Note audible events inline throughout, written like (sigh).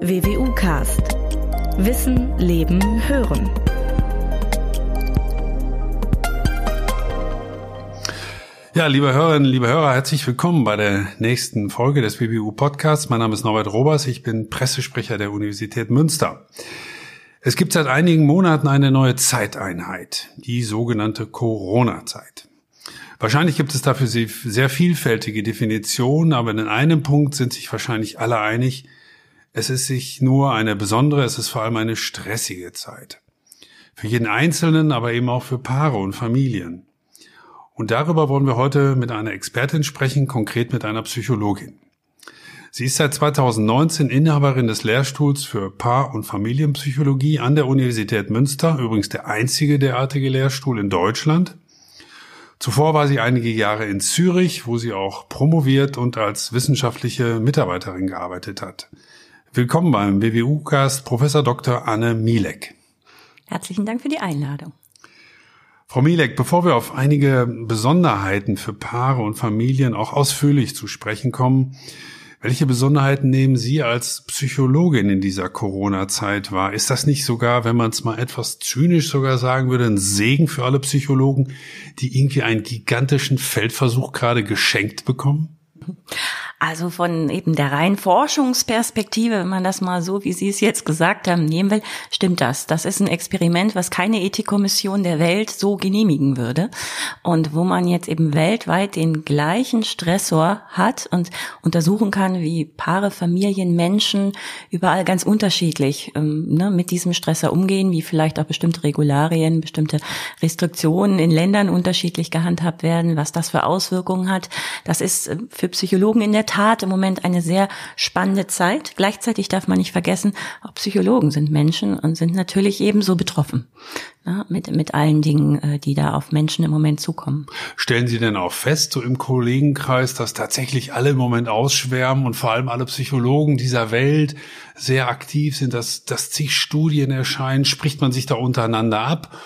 WWU Cast. Wissen, Leben, Hören. Ja, liebe Hörerinnen, liebe Hörer, herzlich willkommen bei der nächsten Folge des WWU Podcasts. Mein Name ist Norbert Robers, ich bin Pressesprecher der Universität Münster. Es gibt seit einigen Monaten eine neue Zeiteinheit, die sogenannte Corona-Zeit. Wahrscheinlich gibt es dafür sehr vielfältige Definitionen, aber in einem Punkt sind sich wahrscheinlich alle einig, es ist sich nur eine besondere, es ist vor allem eine stressige Zeit. Für jeden Einzelnen, aber eben auch für Paare und Familien. Und darüber wollen wir heute mit einer Expertin sprechen, konkret mit einer Psychologin. Sie ist seit 2019 Inhaberin des Lehrstuhls für Paar- und Familienpsychologie an der Universität Münster, übrigens der einzige derartige Lehrstuhl in Deutschland. Zuvor war sie einige Jahre in Zürich, wo sie auch promoviert und als wissenschaftliche Mitarbeiterin gearbeitet hat. Willkommen beim WWU-Cast Professor Dr. Anne Mielek. Herzlichen Dank für die Einladung. Frau Mielek, bevor wir auf einige Besonderheiten für Paare und Familien auch ausführlich zu sprechen kommen, welche Besonderheiten nehmen Sie als Psychologin in dieser Corona-Zeit wahr? Ist das nicht sogar, wenn man es mal etwas zynisch sogar sagen würde, ein Segen für alle Psychologen, die irgendwie einen gigantischen Feldversuch gerade geschenkt bekommen? Also von eben der reinen Forschungsperspektive, wenn man das mal so, wie Sie es jetzt gesagt haben, nehmen will, stimmt das. Das ist ein Experiment, was keine Ethikkommission der Welt so genehmigen würde. Und wo man jetzt eben weltweit den gleichen Stressor hat und untersuchen kann, wie Paare, Familien, Menschen überall ganz unterschiedlich ähm, ne, mit diesem Stressor umgehen, wie vielleicht auch bestimmte Regularien, bestimmte Restriktionen in Ländern unterschiedlich gehandhabt werden, was das für Auswirkungen hat. Das ist äh, für Psychologen in der Tat im Moment eine sehr spannende Zeit. Gleichzeitig darf man nicht vergessen, auch Psychologen sind Menschen und sind natürlich ebenso betroffen ja, mit, mit allen Dingen, äh, die da auf Menschen im Moment zukommen. Stellen Sie denn auch fest, so im Kollegenkreis, dass tatsächlich alle im Moment ausschwärmen und vor allem alle Psychologen dieser Welt sehr aktiv sind, dass, dass zig Studien erscheinen? Spricht man sich da untereinander ab?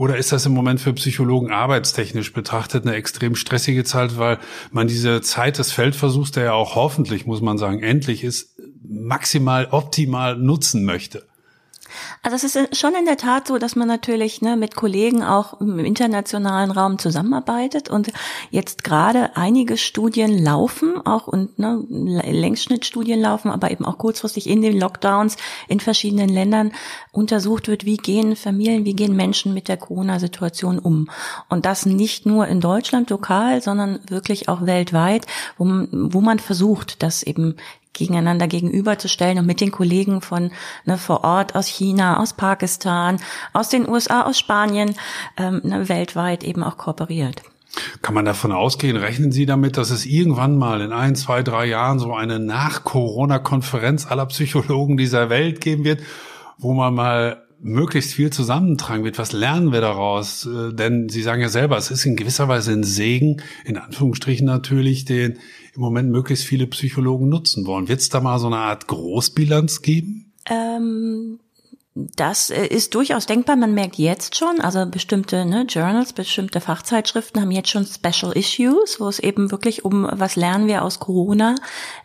Oder ist das im Moment für Psychologen arbeitstechnisch betrachtet eine extrem stressige Zeit, weil man diese Zeit des Feldversuchs, der ja auch hoffentlich, muss man sagen, endlich ist, maximal optimal nutzen möchte? Also es ist schon in der Tat so, dass man natürlich ne, mit Kollegen auch im internationalen Raum zusammenarbeitet und jetzt gerade einige Studien laufen, auch und ne, Längsschnittstudien laufen, aber eben auch kurzfristig in den Lockdowns in verschiedenen Ländern untersucht wird, wie gehen Familien, wie gehen Menschen mit der Corona-Situation um. Und das nicht nur in Deutschland lokal, sondern wirklich auch weltweit, wo, wo man versucht, das eben gegeneinander gegenüberzustellen und mit den Kollegen von ne, vor Ort aus China, aus Pakistan, aus den USA, aus Spanien ähm, ne, weltweit eben auch kooperiert. Kann man davon ausgehen, rechnen Sie damit, dass es irgendwann mal in ein, zwei, drei Jahren so eine Nach-Corona-Konferenz aller Psychologen dieser Welt geben wird, wo man mal möglichst viel zusammentragen wird. Was lernen wir daraus? Äh, denn Sie sagen ja selber, es ist in gewisser Weise ein Segen, in Anführungsstrichen natürlich, den im Moment möglichst viele Psychologen nutzen wollen. Wird es da mal so eine Art Großbilanz geben? Ähm das äh, ist durchaus denkbar. Man merkt jetzt schon, also bestimmte ne, Journals, bestimmte Fachzeitschriften haben jetzt schon Special Issues, wo es eben wirklich um was lernen wir aus Corona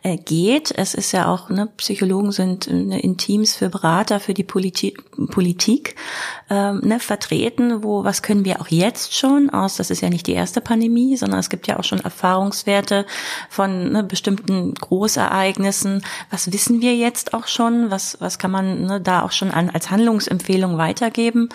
äh, geht. Es ist ja auch, ne, Psychologen sind ne, in Teams für Berater für die Politi Politik ähm, ne, vertreten, wo was können wir auch jetzt schon aus, das ist ja nicht die erste Pandemie, sondern es gibt ja auch schon Erfahrungswerte von ne, bestimmten Großereignissen. Was wissen wir jetzt auch schon? Was, was kann man ne, da auch schon an als Handlungsempfehlung weitergeben.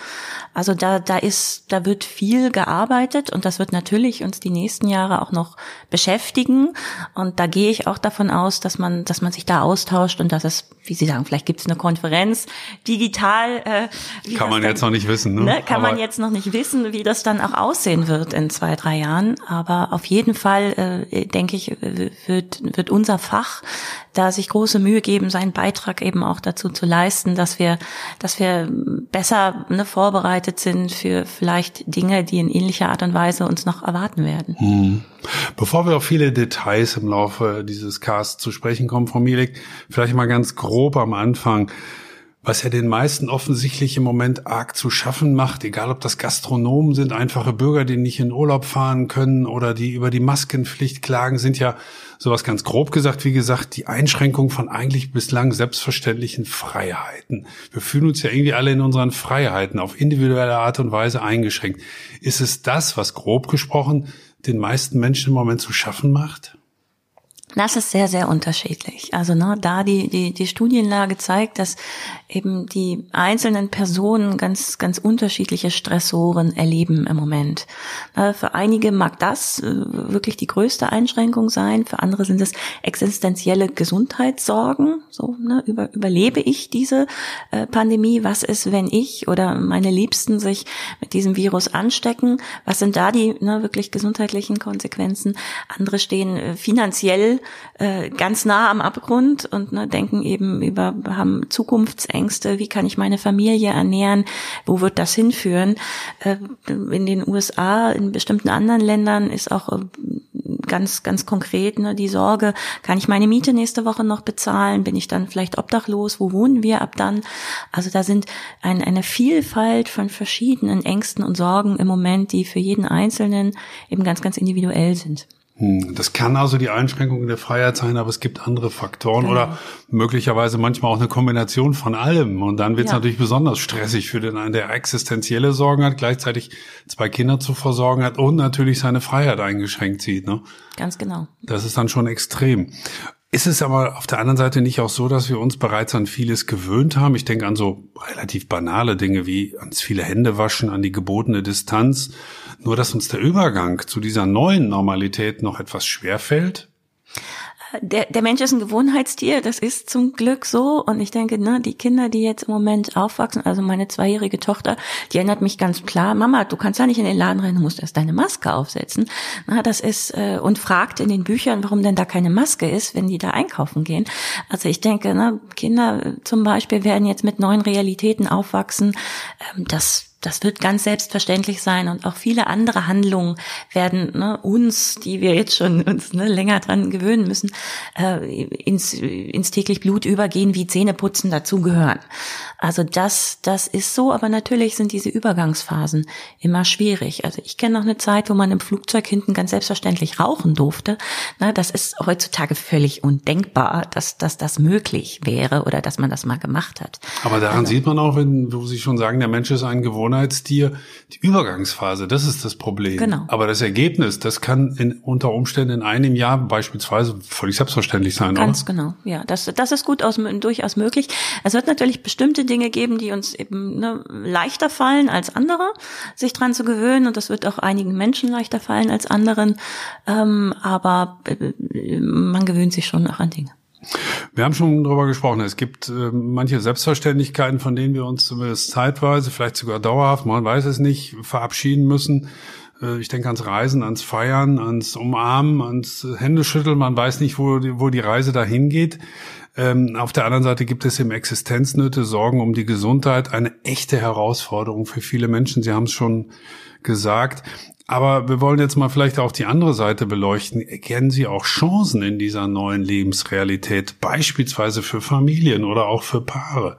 Also da, da ist, da wird viel gearbeitet und das wird natürlich uns die nächsten Jahre auch noch beschäftigen. Und da gehe ich auch davon aus, dass man, dass man sich da austauscht und dass es, wie Sie sagen, vielleicht gibt es eine Konferenz digital. Äh, kann man dann, jetzt noch nicht wissen. Ne? ne kann Aber man jetzt noch nicht wissen, wie das dann auch aussehen wird in zwei, drei Jahren. Aber auf jeden Fall, äh, denke ich, wird, wird unser Fach da sich große Mühe geben, seinen Beitrag eben auch dazu zu leisten, dass wir dass wir besser ne, vorbereitet sind für vielleicht Dinge, die in ähnlicher Art und Weise uns noch erwarten werden. Hm. Bevor wir auf viele Details im Laufe dieses Casts zu sprechen kommen, Frau Mielek, vielleicht mal ganz grob am Anfang. was ja den meisten offensichtlich im Moment arg zu schaffen macht, egal ob das Gastronomen sind, einfache Bürger, die nicht in Urlaub fahren können oder die über die Maskenpflicht klagen, sind ja sowas ganz grob gesagt, wie gesagt, die Einschränkung von eigentlich bislang selbstverständlichen Freiheiten. Wir fühlen uns ja irgendwie alle in unseren Freiheiten auf individuelle Art und Weise eingeschränkt. Ist es das, was grob gesprochen den meisten Menschen im Moment zu schaffen macht? Das ist sehr, sehr unterschiedlich. Also ne, da die, die, die Studienlage zeigt, dass eben die einzelnen Personen ganz, ganz unterschiedliche Stressoren erleben im Moment. Für einige mag das äh, wirklich die größte Einschränkung sein, für andere sind es existenzielle Gesundheitssorgen. So, ne, über, überlebe ich diese äh, Pandemie? Was ist, wenn ich oder meine Liebsten sich mit diesem Virus anstecken? Was sind da die ne, wirklich gesundheitlichen Konsequenzen? Andere stehen äh, finanziell ganz nah am Abgrund und ne, denken eben über, haben Zukunftsängste, wie kann ich meine Familie ernähren, wo wird das hinführen. Äh, in den USA, in bestimmten anderen Ländern ist auch äh, ganz, ganz konkret ne, die Sorge, kann ich meine Miete nächste Woche noch bezahlen, bin ich dann vielleicht obdachlos, wo wohnen wir ab dann? Also da sind ein, eine Vielfalt von verschiedenen Ängsten und Sorgen im Moment, die für jeden Einzelnen eben ganz, ganz individuell sind. Hm, das kann also die Einschränkung der Freiheit sein, aber es gibt andere Faktoren genau. oder möglicherweise manchmal auch eine Kombination von allem. Und dann wird es ja. natürlich besonders stressig für den einen, der existenzielle Sorgen hat, gleichzeitig zwei Kinder zu versorgen hat und natürlich seine Freiheit eingeschränkt sieht. Ne? Ganz genau. Das ist dann schon extrem. Ist es aber auf der anderen Seite nicht auch so, dass wir uns bereits an vieles gewöhnt haben? Ich denke an so relativ banale Dinge wie ans viele Hände waschen, an die gebotene Distanz. Nur dass uns der Übergang zu dieser neuen Normalität noch etwas schwer fällt der, der Mensch ist ein Gewohnheitstier, das ist zum Glück so. Und ich denke, ne, die Kinder, die jetzt im Moment aufwachsen, also meine zweijährige Tochter, die erinnert mich ganz klar, Mama, du kannst ja nicht in den Laden rein, du musst erst deine Maske aufsetzen. Na, das ist, äh, und fragt in den Büchern, warum denn da keine Maske ist, wenn die da einkaufen gehen. Also ich denke, ne, Kinder zum Beispiel werden jetzt mit neuen Realitäten aufwachsen. Ähm, das das wird ganz selbstverständlich sein und auch viele andere Handlungen werden ne, uns, die wir jetzt schon uns ne, länger dran gewöhnen müssen, äh, ins, ins täglich Blut übergehen, wie Zähneputzen dazugehören. Also das, das ist so, aber natürlich sind diese Übergangsphasen immer schwierig. Also ich kenne noch eine Zeit, wo man im Flugzeug hinten ganz selbstverständlich rauchen durfte. Na, das ist heutzutage völlig undenkbar, dass, dass das möglich wäre oder dass man das mal gemacht hat. Aber daran also, sieht man auch, wenn wo Sie schon sagen, der Mensch ist ein Gewohnheitstier, die Übergangsphase, das ist das Problem. Genau. Aber das Ergebnis, das kann in, unter Umständen in einem Jahr beispielsweise völlig selbstverständlich sein. Ganz oder? genau, ja. Das, das ist gut aus, durchaus möglich. Es wird natürlich bestimmte Dinge geben, die uns eben ne, leichter fallen als andere, sich dran zu gewöhnen. Und das wird auch einigen Menschen leichter fallen als anderen. Ähm, aber äh, man gewöhnt sich schon auch an Dinge. Wir haben schon darüber gesprochen. Es gibt äh, manche Selbstverständlichkeiten, von denen wir uns zumindest zeitweise, vielleicht sogar dauerhaft, man weiß es nicht, verabschieden müssen. Äh, ich denke ans Reisen, ans Feiern, ans Umarmen, ans Händeschütteln. Man weiß nicht, wo die, wo die Reise dahin geht. Ähm, auf der anderen Seite gibt es im Existenznöte, Sorgen um die Gesundheit, eine echte Herausforderung für viele Menschen. Sie haben es schon gesagt. Aber wir wollen jetzt mal vielleicht auch die andere Seite beleuchten. Erkennen Sie auch Chancen in dieser neuen Lebensrealität, beispielsweise für Familien oder auch für Paare?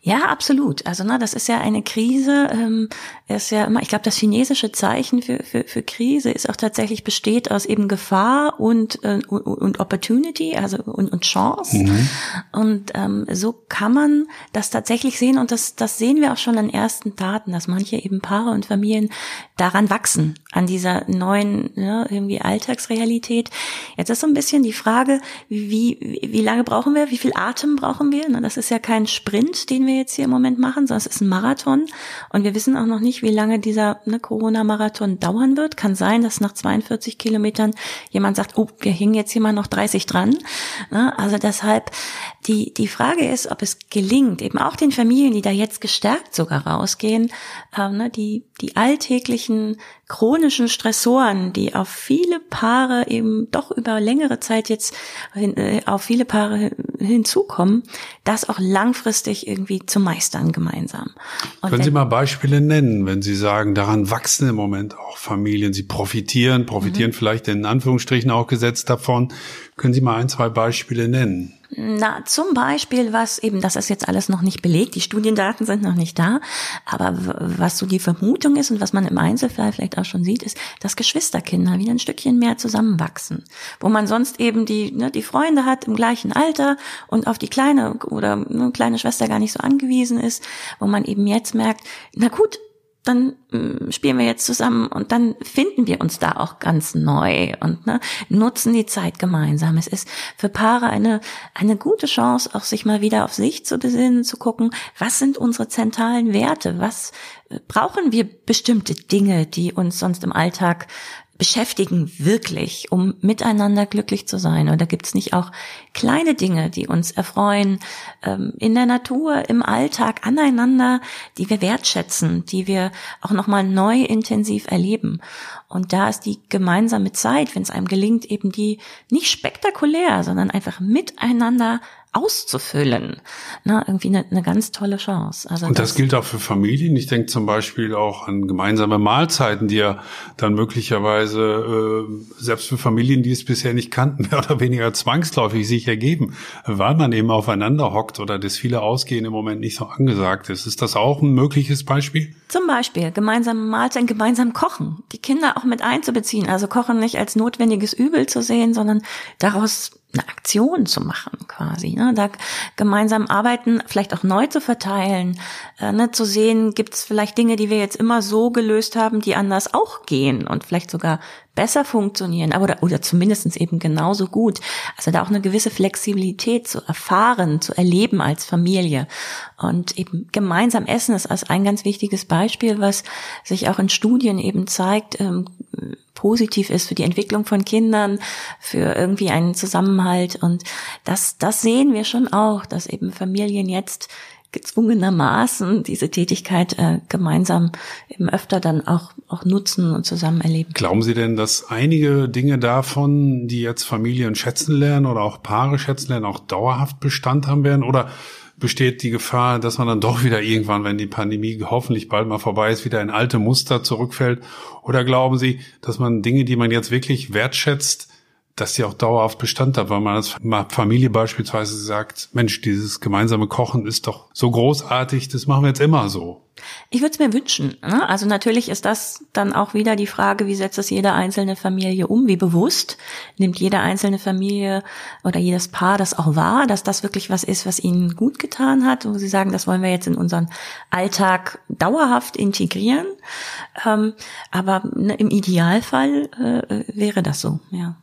Ja, absolut. Also na, das ist ja eine Krise. Ähm, ist ja immer, ich glaube, das chinesische Zeichen für, für, für Krise ist auch tatsächlich besteht aus eben Gefahr und äh, und, und Opportunity, also und, und Chance. Mhm. Und ähm, so kann man das tatsächlich sehen und das das sehen wir auch schon an ersten Daten, dass manche eben Paare und Familien daran wachsen an dieser neuen ja, irgendwie Alltagsrealität. Jetzt ist so ein bisschen die Frage, wie wie lange brauchen wir, wie viel Atem brauchen wir? Na, das ist ja kein Sprint, den wir jetzt hier im Moment machen, sondern es ist ein Marathon. Und wir wissen auch noch nicht, wie lange dieser ne, Corona-Marathon dauern wird. Kann sein, dass nach 42 Kilometern jemand sagt, oh, wir hängen jetzt hier mal noch 30 dran. Ne? Also deshalb, die, die Frage ist, ob es gelingt, eben auch den Familien, die da jetzt gestärkt sogar rausgehen, ähm, ne, die, die alltäglichen chronischen Stressoren, die auf viele Paare eben doch über längere Zeit jetzt äh, auf viele Paare hinzukommen, das auch langfristig irgendwie zu meistern gemeinsam. Und Können Sie mal Beispiele nennen, wenn Sie sagen, daran wachsen im Moment auch Familien, sie profitieren, profitieren mhm. vielleicht in Anführungsstrichen auch gesetzt davon. Können Sie mal ein, zwei Beispiele nennen? Na, zum Beispiel, was eben, das ist jetzt alles noch nicht belegt, die Studiendaten sind noch nicht da, aber was so die Vermutung ist und was man im Einzelfall vielleicht auch schon sieht, ist, dass Geschwisterkinder wieder ein Stückchen mehr zusammenwachsen. Wo man sonst eben die, ne, die Freunde hat im gleichen Alter und auf die kleine oder eine kleine Schwester gar nicht so angewiesen ist, wo man eben jetzt merkt, na gut, dann äh, spielen wir jetzt zusammen und dann finden wir uns da auch ganz neu und ne, nutzen die Zeit gemeinsam. Es ist für Paare eine, eine gute Chance, auch sich mal wieder auf sich zu besinnen, zu gucken, was sind unsere zentralen Werte, was äh, brauchen wir bestimmte Dinge, die uns sonst im Alltag beschäftigen wirklich, um miteinander glücklich zu sein? Oder gibt es nicht auch kleine Dinge, die uns erfreuen ähm, in der Natur, im Alltag, aneinander, die wir wertschätzen, die wir auch nochmal neu intensiv erleben? Und da ist die gemeinsame Zeit, wenn es einem gelingt, eben die nicht spektakulär, sondern einfach miteinander auszufüllen. Na, irgendwie eine, eine ganz tolle Chance. Also und das, das, gilt auch für Familien. Ich denke zum Beispiel auch an gemeinsame Mahlzeiten, die ja dann möglicherweise äh, selbst für Familien, die es bisher nicht kannten, (laughs) mehr oder weniger zwangsläufig sich ergeben, weil man eben aufeinander hockt oder das viele Ausgehen im Moment nicht so angesagt ist. Ist das auch ein mögliches Beispiel? Zum Beispiel gemeinsame Mahlzeiten, gemeinsam kochen, die Kinder auch mit einzubeziehen. Also Kochen nicht als notwendiges Übel zu sehen, sondern daraus eine Aktion zu machen quasi, ne? da gemeinsam arbeiten, vielleicht auch neu zu verteilen, äh, ne? zu sehen, gibt es vielleicht Dinge, die wir jetzt immer so gelöst haben, die anders auch gehen und vielleicht sogar besser funktionieren, aber oder, oder zumindest eben genauso gut. Also da auch eine gewisse Flexibilität zu erfahren, zu erleben als Familie. Und eben gemeinsam essen ist als ein ganz wichtiges Beispiel, was sich auch in Studien eben zeigt, ähm, positiv ist für die Entwicklung von Kindern, für irgendwie einen Zusammenhalt. Und das, das sehen wir schon auch, dass eben Familien jetzt gezwungenermaßen diese Tätigkeit äh, gemeinsam eben öfter dann auch, auch nutzen und zusammen erleben. Glauben Sie denn, dass einige Dinge davon, die jetzt Familien schätzen lernen oder auch Paare schätzen lernen, auch dauerhaft Bestand haben werden? Oder besteht die Gefahr, dass man dann doch wieder irgendwann, wenn die Pandemie hoffentlich bald mal vorbei ist, wieder in alte Muster zurückfällt? Oder glauben Sie, dass man Dinge, die man jetzt wirklich wertschätzt, dass sie auch dauerhaft Bestand hat, weil man als Familie beispielsweise sagt, Mensch, dieses gemeinsame Kochen ist doch so großartig, das machen wir jetzt immer so. Ich würde es mir wünschen. Ne? Also natürlich ist das dann auch wieder die Frage, wie setzt es jede einzelne Familie um? Wie bewusst nimmt jede einzelne Familie oder jedes Paar das auch wahr, dass das wirklich was ist, was ihnen gut getan hat, wo sie sagen, das wollen wir jetzt in unseren Alltag dauerhaft integrieren. Ähm, aber ne, im Idealfall äh, wäre das so, ja.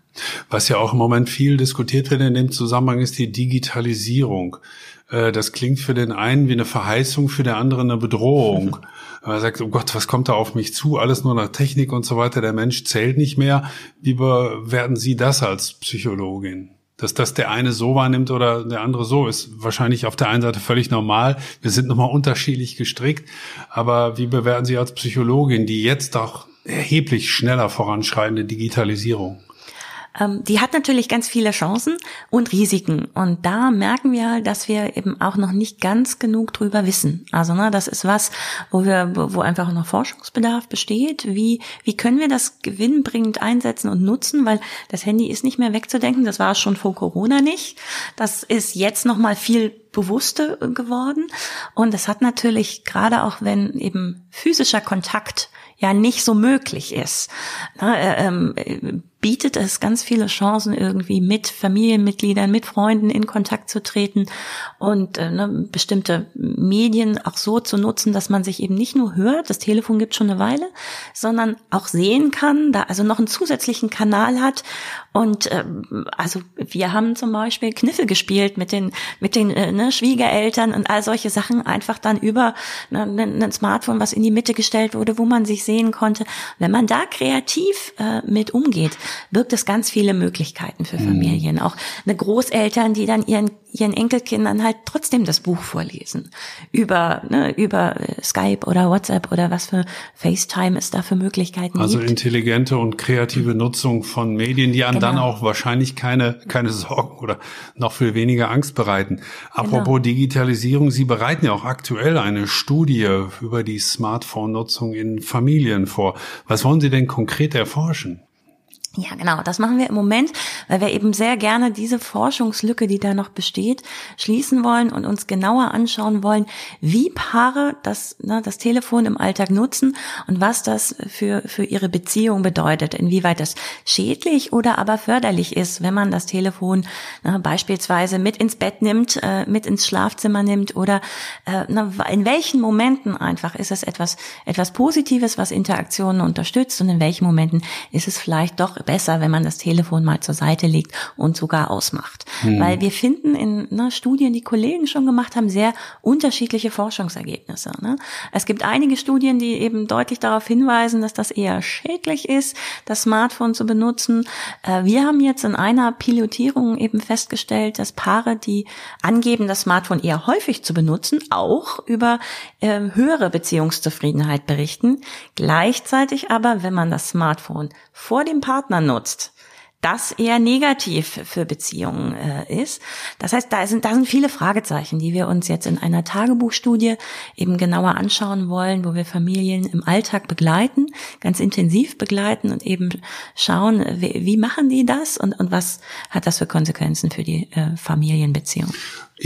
Was ja auch im Moment viel diskutiert wird in dem Zusammenhang ist die Digitalisierung. Äh, das klingt für den einen wie eine Verheißung, für den anderen eine Bedrohung. (laughs) Er sagt, oh Gott, was kommt da auf mich zu? Alles nur nach Technik und so weiter. Der Mensch zählt nicht mehr. Wie bewerten Sie das als Psychologin? Dass das der eine so wahrnimmt oder der andere so, ist wahrscheinlich auf der einen Seite völlig normal. Wir sind nochmal unterschiedlich gestrickt. Aber wie bewerten Sie als Psychologin die jetzt doch erheblich schneller voranschreitende Digitalisierung? Ähm, die hat natürlich ganz viele Chancen und Risiken. Und da merken wir, dass wir eben auch noch nicht ganz genug drüber wissen. Also ne, das ist was, wo wir, wo einfach noch Forschungsbedarf besteht. Wie, wie können wir das gewinnbringend einsetzen und nutzen? Weil das Handy ist nicht mehr wegzudenken. Das war es schon vor Corona nicht. Das ist jetzt noch mal viel bewusster geworden. Und es hat natürlich gerade auch, wenn eben physischer Kontakt ja nicht so möglich ist, ne, äh, ähm, bietet es ganz viele Chancen, irgendwie mit Familienmitgliedern, mit Freunden in Kontakt zu treten und äh, ne, bestimmte Medien auch so zu nutzen, dass man sich eben nicht nur hört, das Telefon gibt schon eine Weile, sondern auch sehen kann, da also noch einen zusätzlichen Kanal hat. Und äh, also wir haben zum Beispiel Kniffel gespielt mit den mit den äh, ne, Schwiegereltern und all solche Sachen einfach dann über ne, ein Smartphone, was in die Mitte gestellt wurde, wo man sich sehen konnte. Wenn man da kreativ äh, mit umgeht, birgt es ganz viele Möglichkeiten für mhm. Familien. Mhm. Auch eine Großeltern, die dann ihren ihren Enkelkindern halt trotzdem das Buch vorlesen über ne, über äh, Skype oder WhatsApp oder was für FaceTime es da für Möglichkeiten also gibt. Also intelligente und kreative Nutzung von Medien, die einem genau. dann auch wahrscheinlich keine keine Sorgen oder noch viel weniger Angst bereiten. Apropos genau. Digitalisierung, Sie bereiten ja auch aktuell eine Studie über die Smartphone-Nutzung in Familien vor. Was wollen Sie denn konkret erforschen? Ja, genau. Das machen wir im Moment, weil wir eben sehr gerne diese Forschungslücke, die da noch besteht, schließen wollen und uns genauer anschauen wollen, wie Paare das, ne, das Telefon im Alltag nutzen und was das für, für ihre Beziehung bedeutet, inwieweit das schädlich oder aber förderlich ist, wenn man das Telefon ne, beispielsweise mit ins Bett nimmt, äh, mit ins Schlafzimmer nimmt oder äh, ne, in welchen Momenten einfach ist es etwas, etwas Positives, was Interaktionen unterstützt und in welchen Momenten ist es vielleicht doch besser, wenn man das Telefon mal zur Seite legt und sogar ausmacht. Hm. Weil wir finden in ne, Studien, die Kollegen schon gemacht haben, sehr unterschiedliche Forschungsergebnisse. Ne? Es gibt einige Studien, die eben deutlich darauf hinweisen, dass das eher schädlich ist, das Smartphone zu benutzen. Äh, wir haben jetzt in einer Pilotierung eben festgestellt, dass Paare, die angeben, das Smartphone eher häufig zu benutzen, auch über äh, höhere Beziehungszufriedenheit berichten. Gleichzeitig aber, wenn man das Smartphone vor dem Partner nutzt, das eher negativ für Beziehungen äh, ist. Das heißt, da sind, da sind viele Fragezeichen, die wir uns jetzt in einer Tagebuchstudie eben genauer anschauen wollen, wo wir Familien im Alltag begleiten, ganz intensiv begleiten und eben schauen, wie, wie machen die das und, und was hat das für Konsequenzen für die äh, Familienbeziehung.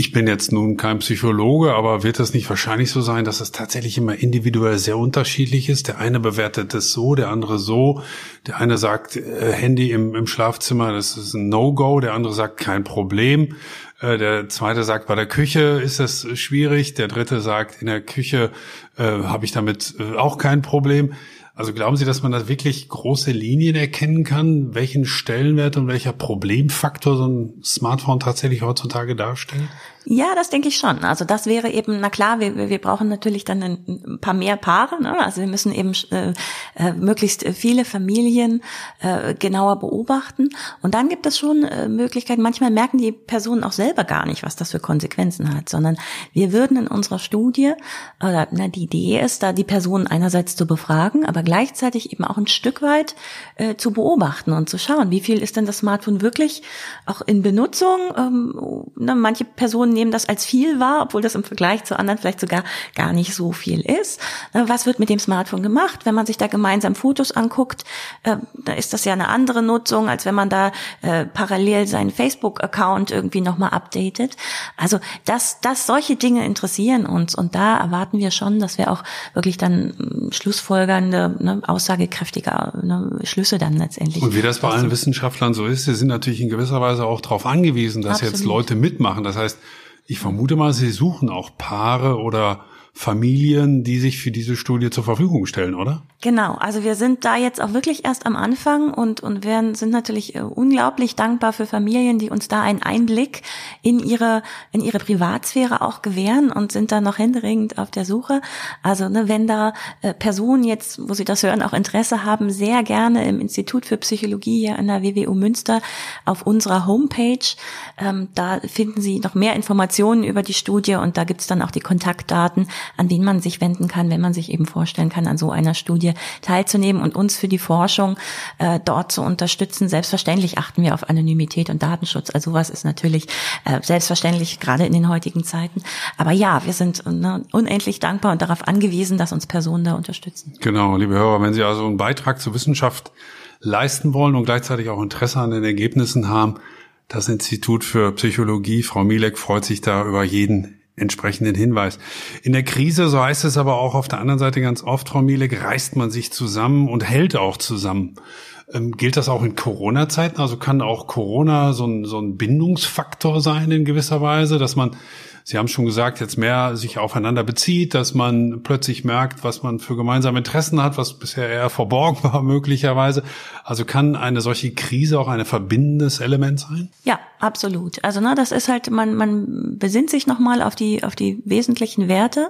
Ich bin jetzt nun kein Psychologe, aber wird es nicht wahrscheinlich so sein, dass es tatsächlich immer individuell sehr unterschiedlich ist? Der eine bewertet es so, der andere so. Der eine sagt, äh, Handy im, im Schlafzimmer, das ist ein No-Go. Der andere sagt, kein Problem. Äh, der zweite sagt, bei der Küche ist das schwierig. Der dritte sagt, in der Küche äh, habe ich damit äh, auch kein Problem. Also glauben Sie, dass man da wirklich große Linien erkennen kann, welchen Stellenwert und welcher Problemfaktor so ein Smartphone tatsächlich heutzutage darstellt? Ja, das denke ich schon. Also das wäre eben, na klar, wir, wir brauchen natürlich dann ein paar mehr Paare. Ne? Also wir müssen eben äh, äh, möglichst viele Familien äh, genauer beobachten. Und dann gibt es schon äh, Möglichkeiten. Manchmal merken die Personen auch selber gar nicht, was das für Konsequenzen hat, sondern wir würden in unserer Studie, oder na, die Idee ist, da die Personen einerseits zu befragen, aber gleichzeitig eben auch ein Stück weit äh, zu beobachten und zu schauen, wie viel ist denn das Smartphone wirklich auch in Benutzung. Ähm, na, manche Personen Personen nehmen das als viel wahr, obwohl das im Vergleich zu anderen vielleicht sogar gar nicht so viel ist. Äh, was wird mit dem Smartphone gemacht? Wenn man sich da gemeinsam Fotos anguckt, äh, da ist das ja eine andere Nutzung, als wenn man da äh, parallel seinen Facebook-Account irgendwie nochmal updatet. Also, dass, dass solche Dinge interessieren uns und da erwarten wir schon, dass wir auch wirklich dann hm, schlussfolgernde, ne, aussagekräftige ne, Schlüsse dann letztendlich. Und wie das bei allen Wissenschaftlern so ist, sie sind natürlich in gewisser Weise auch darauf angewiesen, dass Absolut. jetzt Leute mitmachen. Das heißt, ich vermute mal, Sie suchen auch Paare oder Familien, die sich für diese Studie zur Verfügung stellen, oder? Genau, also wir sind da jetzt auch wirklich erst am Anfang und, und werden, sind natürlich äh, unglaublich dankbar für Familien, die uns da einen Einblick in ihre, in ihre Privatsphäre auch gewähren und sind da noch händeringend auf der Suche. Also ne, wenn da äh, Personen jetzt, wo Sie das hören, auch Interesse haben, sehr gerne im Institut für Psychologie hier an der WWU Münster auf unserer Homepage. Ähm, da finden Sie noch mehr Informationen über die Studie und da gibt's dann auch die Kontaktdaten an wen man sich wenden kann, wenn man sich eben vorstellen kann, an so einer Studie teilzunehmen und uns für die Forschung äh, dort zu unterstützen. Selbstverständlich achten wir auf Anonymität und Datenschutz. Also sowas ist natürlich äh, selbstverständlich, gerade in den heutigen Zeiten. Aber ja, wir sind ne, unendlich dankbar und darauf angewiesen, dass uns Personen da unterstützen. Genau, liebe Hörer, wenn Sie also einen Beitrag zur Wissenschaft leisten wollen und gleichzeitig auch Interesse an den Ergebnissen haben, das Institut für Psychologie, Frau Milek, freut sich da über jeden entsprechenden Hinweis. In der Krise, so heißt es aber auch auf der anderen Seite ganz oft, Frau Mielek, reißt man sich zusammen und hält auch zusammen. Ähm, gilt das auch in Corona-Zeiten? Also kann auch Corona so ein, so ein Bindungsfaktor sein in gewisser Weise, dass man Sie haben schon gesagt, jetzt mehr sich aufeinander bezieht, dass man plötzlich merkt, was man für gemeinsame Interessen hat, was bisher eher verborgen (laughs) war möglicherweise. Also kann eine solche Krise auch ein verbindendes Element sein? Ja, absolut. Also ne, das ist halt, man, man besinnt sich nochmal auf die, auf die wesentlichen Werte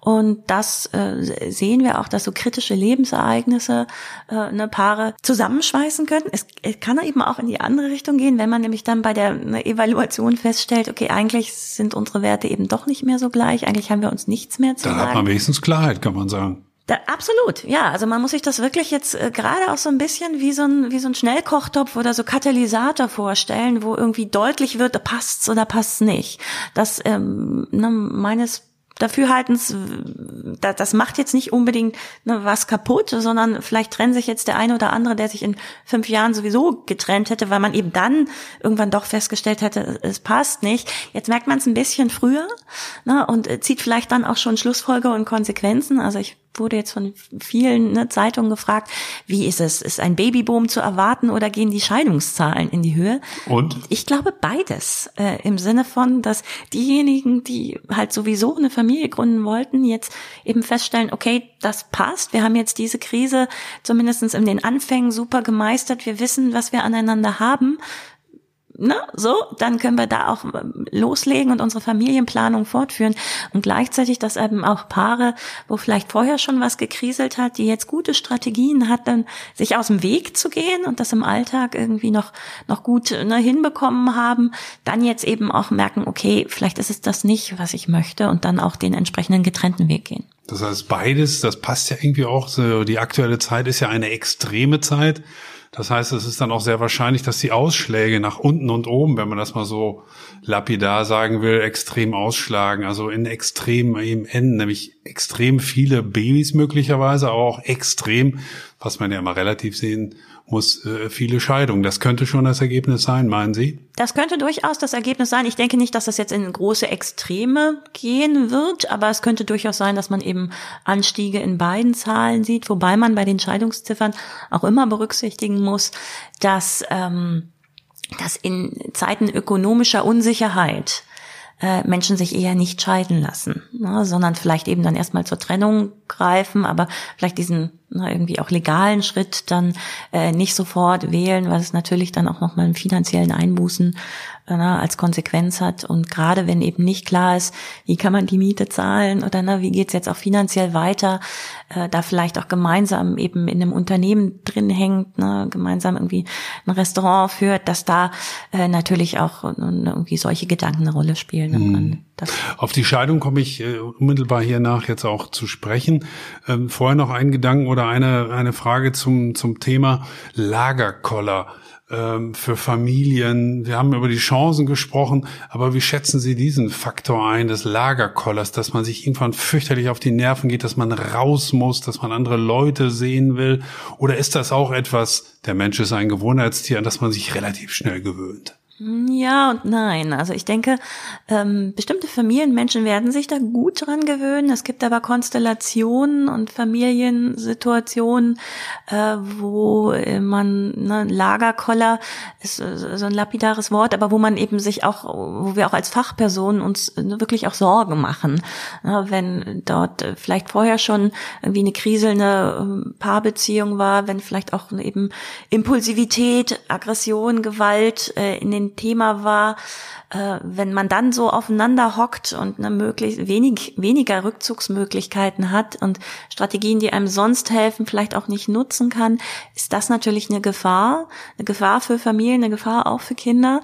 und das äh, sehen wir auch, dass so kritische Lebensereignisse äh, ne, Paare zusammenschweißen können. Es, es kann eben auch in die andere Richtung gehen, wenn man nämlich dann bei der ne, Evaluation feststellt, okay, eigentlich sind unsere Werte eben doch nicht mehr so gleich. Eigentlich haben wir uns nichts mehr zu da sagen. Da hat man wenigstens Klarheit, kann man sagen. Da, absolut, ja. Also man muss sich das wirklich jetzt äh, gerade auch so ein bisschen wie so ein wie so ein Schnellkochtopf oder so Katalysator vorstellen, wo irgendwie deutlich wird, passt's oder passt's nicht. Das ähm, ne, meines Dafürhaltens, das macht jetzt nicht unbedingt ne, was kaputt, sondern vielleicht trennt sich jetzt der eine oder andere, der sich in fünf Jahren sowieso getrennt hätte, weil man eben dann irgendwann doch festgestellt hätte, es passt nicht. Jetzt merkt man es ein bisschen früher ne, und zieht vielleicht dann auch schon Schlussfolger und Konsequenzen. Also ich wurde jetzt von vielen ne, Zeitungen gefragt, wie ist es? Ist ein Babyboom zu erwarten oder gehen die Scheidungszahlen in die Höhe? Und? Ich glaube beides. Äh, Im Sinne von, dass diejenigen, die halt sowieso eine Familie gründen wollten, jetzt eben feststellen, okay, das passt. Wir haben jetzt diese Krise zumindestens in den Anfängen super gemeistert. Wir wissen, was wir aneinander haben ne, so, dann können wir da auch ähm, loslegen und unsere Familienplanung fortführen. Und gleichzeitig, dass eben auch Paare, wo vielleicht vorher schon was gekriselt hat, die jetzt gute Strategien hatten, sich aus dem Weg zu gehen und das im Alltag irgendwie noch, noch gut ne, hinbekommen haben, dann jetzt eben auch merken, okay, vielleicht ist es das nicht, was ich möchte und dann auch den entsprechenden getrennten Weg gehen. Das heißt, beides, das passt ja irgendwie auch. So, die aktuelle Zeit ist ja eine extreme Zeit. Das heißt, es ist dann auch sehr wahrscheinlich, dass die Ausschläge nach unten und oben, wenn man das mal so lapidar sagen will, extrem ausschlagen. Also in extrem im Enden, nämlich extrem viele Babys möglicherweise, aber auch extrem, was man ja immer relativ sehen muss, äh, viele Scheidungen. Das könnte schon das Ergebnis sein, meinen Sie? Das könnte durchaus das Ergebnis sein. Ich denke nicht, dass das jetzt in große Extreme gehen wird, aber es könnte durchaus sein, dass man eben Anstiege in beiden Zahlen sieht, wobei man bei den Scheidungsziffern auch immer berücksichtigen muss, dass, ähm, dass in Zeiten ökonomischer Unsicherheit äh, Menschen sich eher nicht scheiden lassen, ne, sondern vielleicht eben dann erstmal zur Trennung greifen, aber vielleicht diesen na, ne, irgendwie auch legalen Schritt dann äh, nicht sofort wählen, weil es natürlich dann auch nochmal einen finanziellen Einbußen äh, als Konsequenz hat. Und gerade wenn eben nicht klar ist, wie kann man die Miete zahlen oder na, wie geht's jetzt auch finanziell weiter, äh, da vielleicht auch gemeinsam eben in einem Unternehmen drin hängt, ne, gemeinsam irgendwie ein Restaurant führt, dass da äh, natürlich auch äh, irgendwie solche Gedanken eine Rolle spielen. Mhm. Auf die Scheidung komme ich äh, unmittelbar hier nach jetzt auch zu sprechen. Ähm, vorher noch ein Gedanken oder eine, eine Frage zum, zum Thema Lagerkoller ähm, für Familien. Wir haben über die Chancen gesprochen, aber wie schätzen Sie diesen Faktor ein des Lagerkollers, dass man sich irgendwann fürchterlich auf die Nerven geht, dass man raus muss, dass man andere Leute sehen will? Oder ist das auch etwas, der Mensch ist ein Gewohnheitstier, an das man sich relativ schnell gewöhnt? Ja und nein. Also ich denke, ähm, bestimmte Familienmenschen werden sich da gut dran gewöhnen. Es gibt aber Konstellationen und Familiensituationen, äh, wo man ne, Lagerkoller ist äh, so ein lapidares Wort, aber wo man eben sich auch, wo wir auch als Fachpersonen uns äh, wirklich auch Sorgen machen, ja, wenn dort vielleicht vorher schon irgendwie eine kriselnde ähm, Paarbeziehung war, wenn vielleicht auch eben Impulsivität, Aggression, Gewalt äh, in den Thema war, äh, wenn man dann so aufeinander hockt und eine möglichst wenig, weniger Rückzugsmöglichkeiten hat und Strategien, die einem sonst helfen, vielleicht auch nicht nutzen kann, ist das natürlich eine Gefahr, eine Gefahr für Familien, eine Gefahr auch für Kinder,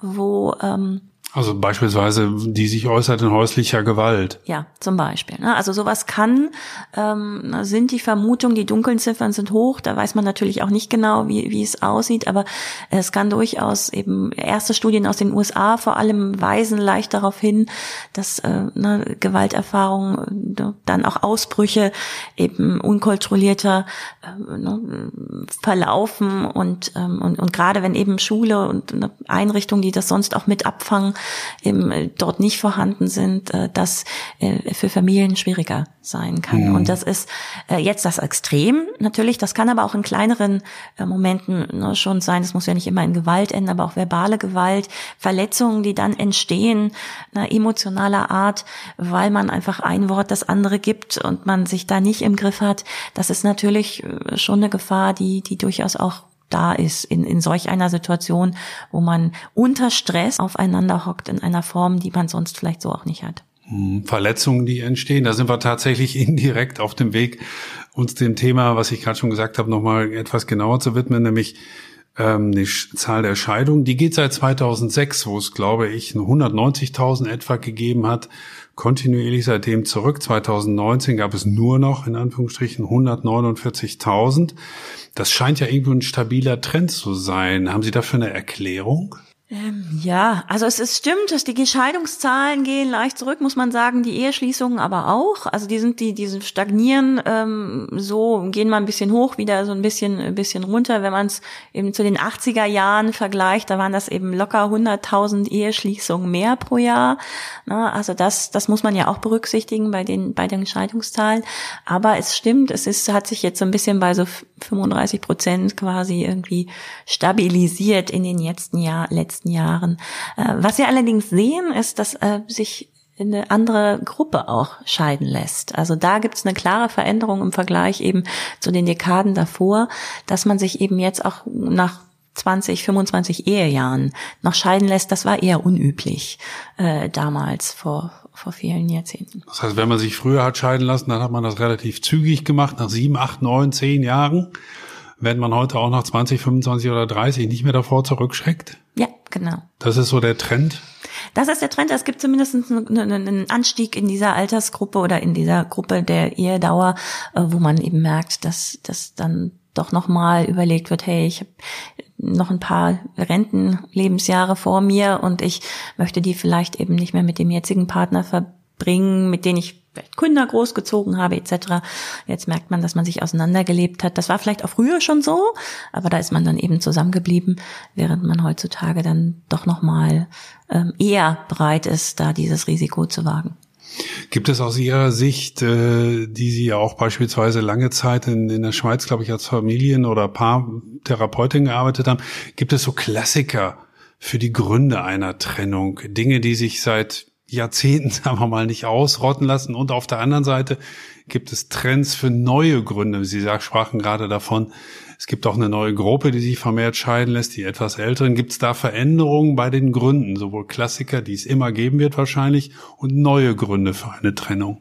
wo ähm, also beispielsweise, die sich äußert in häuslicher Gewalt. Ja, zum Beispiel. Ne? Also sowas kann, ähm, sind die Vermutungen, die dunklen Ziffern sind hoch, da weiß man natürlich auch nicht genau, wie, wie es aussieht, aber es kann durchaus eben, erste Studien aus den USA vor allem weisen leicht darauf hin, dass äh, ne, Gewalterfahrungen, äh, dann auch Ausbrüche eben unkontrollierter äh, ne, verlaufen und, ähm, und, und gerade wenn eben Schule und eine Einrichtung, die das sonst auch mit abfangen, eben äh, dort nicht vorhanden sind, äh, das äh, für Familien schwieriger sein kann. Mhm. Und das ist jetzt das Extrem natürlich. Das kann aber auch in kleineren Momenten ne, schon sein. Es muss ja nicht immer in Gewalt enden, aber auch verbale Gewalt, Verletzungen, die dann entstehen, ne, emotionaler Art, weil man einfach ein Wort das andere gibt und man sich da nicht im Griff hat. Das ist natürlich schon eine Gefahr, die, die durchaus auch da ist in, in solch einer Situation, wo man unter Stress aufeinander hockt in einer Form, die man sonst vielleicht so auch nicht hat. Hm, Verletzungen, die entstehen, da sind wir tatsächlich (laughs) indirekt auf dem Weg, uns dem Thema, was ich gerade schon gesagt habe, nochmal etwas genauer zu widmen, nämlich ähm, die Zahl der Scheidungen. Die geht seit 2006, wo es, glaube ich, 190.000 etwa gegeben hat, kontinuierlich seitdem zurück. 2019 gab es nur noch, in Anführungsstrichen, 149.000. Das scheint ja irgendwo ein stabiler Trend zu sein. Haben Sie dafür eine Erklärung? Ähm, ja, also es ist stimmt, dass die Scheidungszahlen gehen leicht zurück, muss man sagen, die Eheschließungen aber auch. Also die sind die, die stagnieren ähm, so, gehen mal ein bisschen hoch, wieder so ein bisschen, ein bisschen runter. Wenn man es eben zu den 80er Jahren vergleicht, da waren das eben locker 100.000 Eheschließungen mehr pro Jahr. Na, also das, das muss man ja auch berücksichtigen bei den, bei den Scheidungszahlen. Aber es stimmt, es ist, hat sich jetzt so ein bisschen bei so 35 Prozent quasi irgendwie stabilisiert in den letzten Jahr, letzten Jahren. Äh, was wir allerdings sehen, ist, dass äh, sich eine andere Gruppe auch scheiden lässt. Also da gibt es eine klare Veränderung im Vergleich eben zu den Dekaden davor, dass man sich eben jetzt auch nach 20, 25 Ehejahren noch scheiden lässt. Das war eher unüblich äh, damals vor vor vielen Jahrzehnten. Das heißt, wenn man sich früher hat scheiden lassen, dann hat man das relativ zügig gemacht, nach sieben, acht, neun, zehn Jahren. Wenn man heute auch nach 20, 25 oder 30 nicht mehr davor zurückschreckt? Ja, genau. Das ist so der Trend? Das ist der Trend. Es gibt zumindest einen Anstieg in dieser Altersgruppe oder in dieser Gruppe der Ehedauer, äh, wo man eben merkt, dass, dass dann doch nochmal überlegt wird, hey, ich habe noch ein paar Rentenlebensjahre vor mir und ich möchte die vielleicht eben nicht mehr mit dem jetzigen Partner verbringen, mit denen ich Kinder großgezogen habe etc. Jetzt merkt man, dass man sich auseinandergelebt hat. Das war vielleicht auch früher schon so, aber da ist man dann eben zusammengeblieben, während man heutzutage dann doch noch mal ähm, eher bereit ist, da dieses Risiko zu wagen. Gibt es aus Ihrer Sicht, äh, die Sie ja auch beispielsweise lange Zeit in, in der Schweiz, glaube ich, als Familien- oder Paartherapeutin gearbeitet haben, gibt es so Klassiker für die Gründe einer Trennung? Dinge, die sich seit Jahrzehnten, (laughs) sagen wir mal, nicht ausrotten lassen. Und auf der anderen Seite gibt es Trends für neue Gründe. Sie sprachen gerade davon, es gibt auch eine neue Gruppe, die sich vermehrt scheiden lässt, die etwas älteren. Gibt es da Veränderungen bei den Gründen, sowohl Klassiker, die es immer geben wird wahrscheinlich, und neue Gründe für eine Trennung?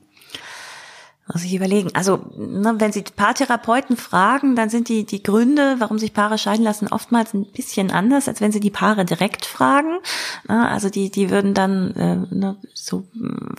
Muss ich überlegen. Also, ne, wenn Sie Paartherapeuten fragen, dann sind die, die Gründe, warum sich Paare scheiden lassen, oftmals ein bisschen anders, als wenn Sie die Paare direkt fragen. Ne, also, die, die würden dann äh, ne, so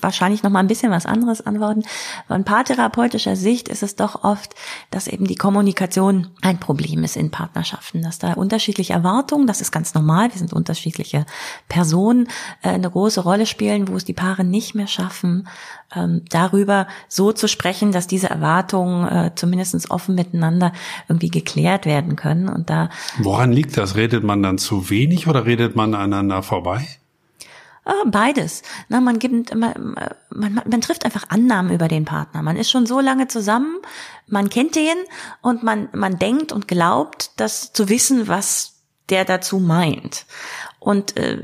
wahrscheinlich noch mal ein bisschen was anderes antworten. Von paartherapeutischer Sicht ist es doch oft, dass eben die Kommunikation ein Problem ist in Partnerschaften, dass da unterschiedliche Erwartungen, das ist ganz normal, wir sind unterschiedliche Personen, äh, eine große Rolle spielen, wo es die Paare nicht mehr schaffen, ähm, darüber so zu sprechen, dass diese Erwartungen äh, zumindest offen miteinander irgendwie geklärt werden können. Und da Woran liegt das? Redet man dann zu wenig oder redet man aneinander vorbei? Ah, beides. Na, man, gibt, man, man, man trifft einfach Annahmen über den Partner. Man ist schon so lange zusammen, man kennt den und man, man denkt und glaubt, das zu wissen, was der dazu meint und äh,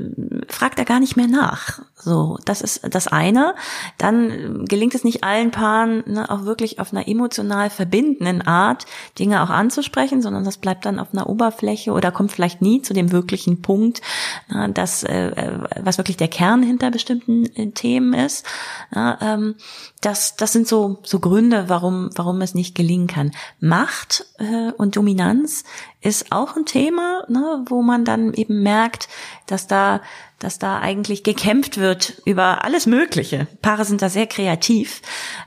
fragt er gar nicht mehr nach. So, das ist das eine. Dann gelingt es nicht allen Paaren, ne, auch wirklich auf einer emotional verbindenden Art Dinge auch anzusprechen, sondern das bleibt dann auf einer Oberfläche oder kommt vielleicht nie zu dem wirklichen Punkt, na, das, äh, was wirklich der Kern hinter bestimmten äh, Themen ist. Na, ähm, das, das sind so, so Gründe, warum, warum es nicht gelingen kann. Macht äh, und Dominanz ist auch ein Thema, ne, wo man dann eben merkt, dass da dass da eigentlich gekämpft wird über alles Mögliche. Paare sind da sehr kreativ,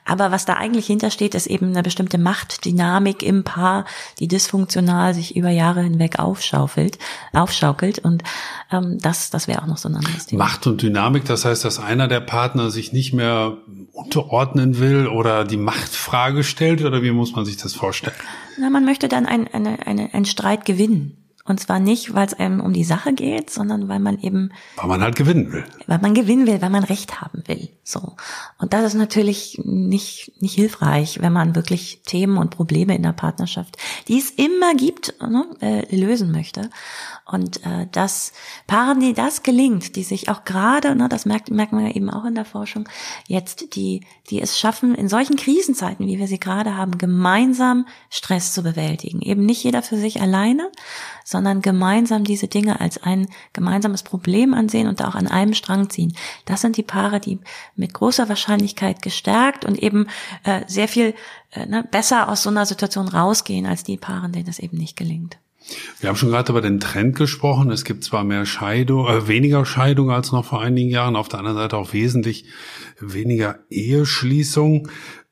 aber was da eigentlich hintersteht, ist eben eine bestimmte Machtdynamik im Paar, die dysfunktional sich über Jahre hinweg aufschaufelt, aufschaukelt und ähm, das, das wäre auch noch so ein anderes Thema. Macht und Dynamik, das heißt, dass einer der Partner sich nicht mehr unterordnen will oder die Machtfrage stellt oder wie muss man sich das vorstellen? Na, man möchte dann ein, eine, eine, einen Streit gewinnen. Und zwar nicht, weil es einem um die Sache geht, sondern weil man eben. Weil man halt gewinnen will. Weil man gewinnen will, weil man Recht haben will. So. Und das ist natürlich nicht, nicht hilfreich, wenn man wirklich Themen und Probleme in der Partnerschaft, die es immer gibt, ne, äh, lösen möchte. Und äh, das Paaren, die das gelingt, die sich auch gerade, ne, das merkt, merkt man ja eben auch in der Forschung, jetzt die, die es schaffen, in solchen Krisenzeiten, wie wir sie gerade haben, gemeinsam Stress zu bewältigen. Eben nicht jeder für sich alleine, sondern gemeinsam diese Dinge als ein gemeinsames Problem ansehen und auch an einem Strang ziehen. Das sind die Paare, die mit großer Wahrscheinlichkeit gestärkt und eben äh, sehr viel äh, ne, besser aus so einer Situation rausgehen als die Paare, denen das eben nicht gelingt. Wir haben schon gerade über den Trend gesprochen. Es gibt zwar mehr Scheidung, äh, weniger Scheidung als noch vor einigen Jahren, auf der anderen Seite auch wesentlich weniger Eheschließung.